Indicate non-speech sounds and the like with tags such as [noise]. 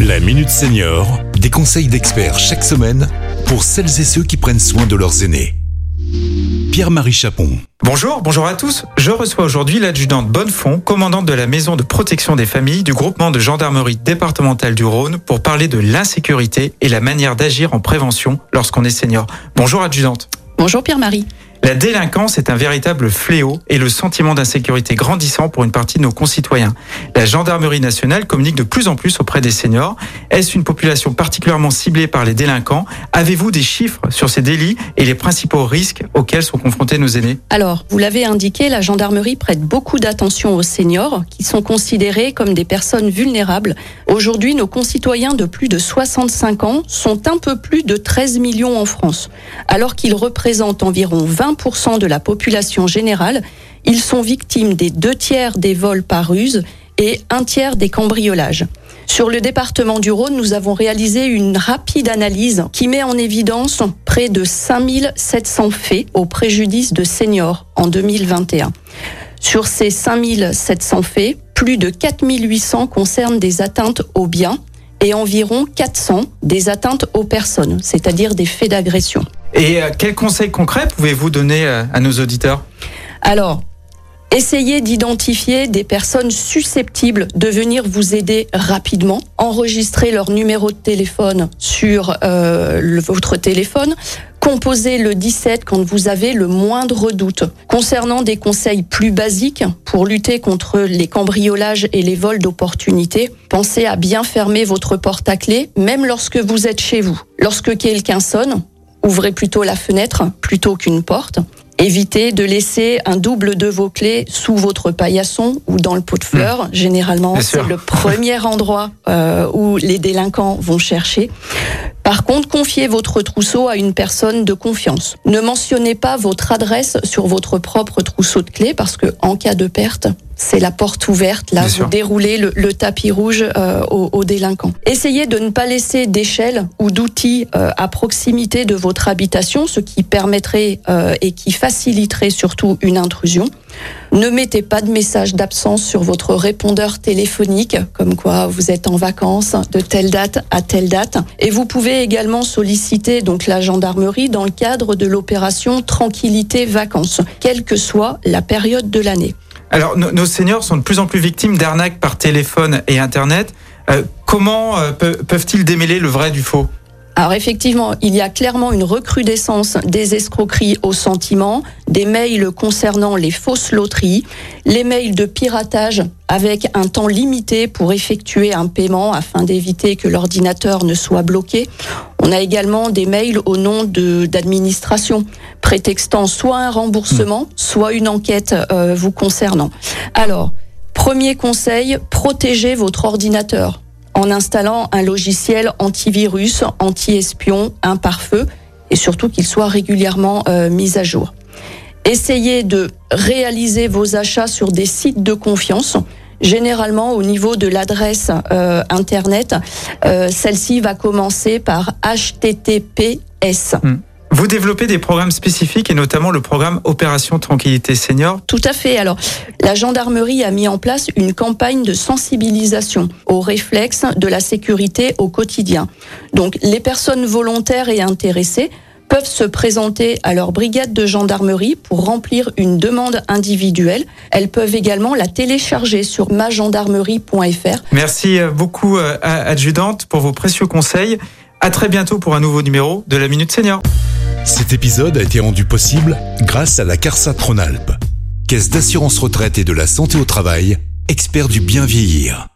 La Minute Senior, des conseils d'experts chaque semaine pour celles et ceux qui prennent soin de leurs aînés. Pierre-Marie Chapon. Bonjour, bonjour à tous. Je reçois aujourd'hui l'adjudante Bonnefond, commandante de la maison de protection des familles du groupement de gendarmerie départementale du Rhône pour parler de l'insécurité et la manière d'agir en prévention lorsqu'on est senior. Bonjour adjudante. Bonjour Pierre-Marie. La délinquance est un véritable fléau et le sentiment d'insécurité grandissant pour une partie de nos concitoyens. La gendarmerie nationale communique de plus en plus auprès des seniors. Est-ce une population particulièrement ciblée par les délinquants? Avez-vous des chiffres sur ces délits et les principaux risques auxquels sont confrontés nos aînés? Alors, vous l'avez indiqué, la gendarmerie prête beaucoup d'attention aux seniors qui sont considérés comme des personnes vulnérables. Aujourd'hui, nos concitoyens de plus de 65 ans sont un peu plus de 13 millions en France, alors qu'ils représentent environ 20 de la population générale, ils sont victimes des deux tiers des vols par ruse et un tiers des cambriolages. Sur le département du Rhône, nous avons réalisé une rapide analyse qui met en évidence près de 5700 faits au préjudice de seniors en 2021. Sur ces 5700 faits, plus de 4800 concernent des atteintes aux biens et environ 400 des atteintes aux personnes, c'est-à-dire des faits d'agression. Et euh, quels conseils concrets pouvez-vous donner euh, à nos auditeurs? Alors, Essayez d'identifier des personnes susceptibles de venir vous aider rapidement. Enregistrez leur numéro de téléphone sur euh, votre téléphone. Composez le 17 quand vous avez le moindre doute. Concernant des conseils plus basiques pour lutter contre les cambriolages et les vols d'opportunités, pensez à bien fermer votre porte à clé, même lorsque vous êtes chez vous. Lorsque quelqu'un sonne, ouvrez plutôt la fenêtre plutôt qu'une porte. Évitez de laisser un double de vos clés sous votre paillasson ou dans le pot de hmm. fleurs. Généralement, c'est le premier [laughs] endroit euh, où les délinquants vont chercher. Par contre, confiez votre trousseau à une personne de confiance. Ne mentionnez pas votre adresse sur votre propre trousseau de clés parce que en cas de perte, c'est la porte ouverte. Là, vous déroulez le, tapis rouge euh, aux, délinquants. Essayez de ne pas laisser d'échelle ou d'outils euh, à proximité de votre habitation, ce qui permettrait euh, et qui faciliterait surtout une intrusion. Ne mettez pas de message d'absence sur votre répondeur téléphonique, comme quoi vous êtes en vacances de telle date à telle date. Et vous pouvez également solliciter donc la gendarmerie dans le cadre de l'opération Tranquillité Vacances, quelle que soit la période de l'année. Alors, nos seniors sont de plus en plus victimes d'arnaques par téléphone et Internet. Euh, comment euh, peuvent-ils démêler le vrai du faux? Alors effectivement, il y a clairement une recrudescence des escroqueries au sentiment, des mails concernant les fausses loteries, les mails de piratage avec un temps limité pour effectuer un paiement afin d'éviter que l'ordinateur ne soit bloqué. On a également des mails au nom d'administration prétextant soit un remboursement, hmm. soit une enquête euh, vous concernant. Alors, premier conseil, protégez votre ordinateur en installant un logiciel antivirus, anti-espion, un pare-feu et surtout qu'il soit régulièrement euh, mis à jour. Essayez de réaliser vos achats sur des sites de confiance. Généralement, au niveau de l'adresse euh, internet, euh, celle-ci va commencer par HTTPS. Vous développez des programmes spécifiques et notamment le programme Opération Tranquillité Senior? Tout à fait. Alors, la gendarmerie a mis en place une campagne de sensibilisation aux réflexes de la sécurité au quotidien. Donc, les personnes volontaires et intéressées peuvent se présenter à leur brigade de gendarmerie pour remplir une demande individuelle. Elles peuvent également la télécharger sur magendarmerie.fr. Merci beaucoup, euh, adjudante, pour vos précieux conseils. À très bientôt pour un nouveau numéro de la Minute Senior. Cet épisode a été rendu possible grâce à la CARSA Tronalp, Caisse d'assurance retraite et de la santé au travail, expert du bien vieillir.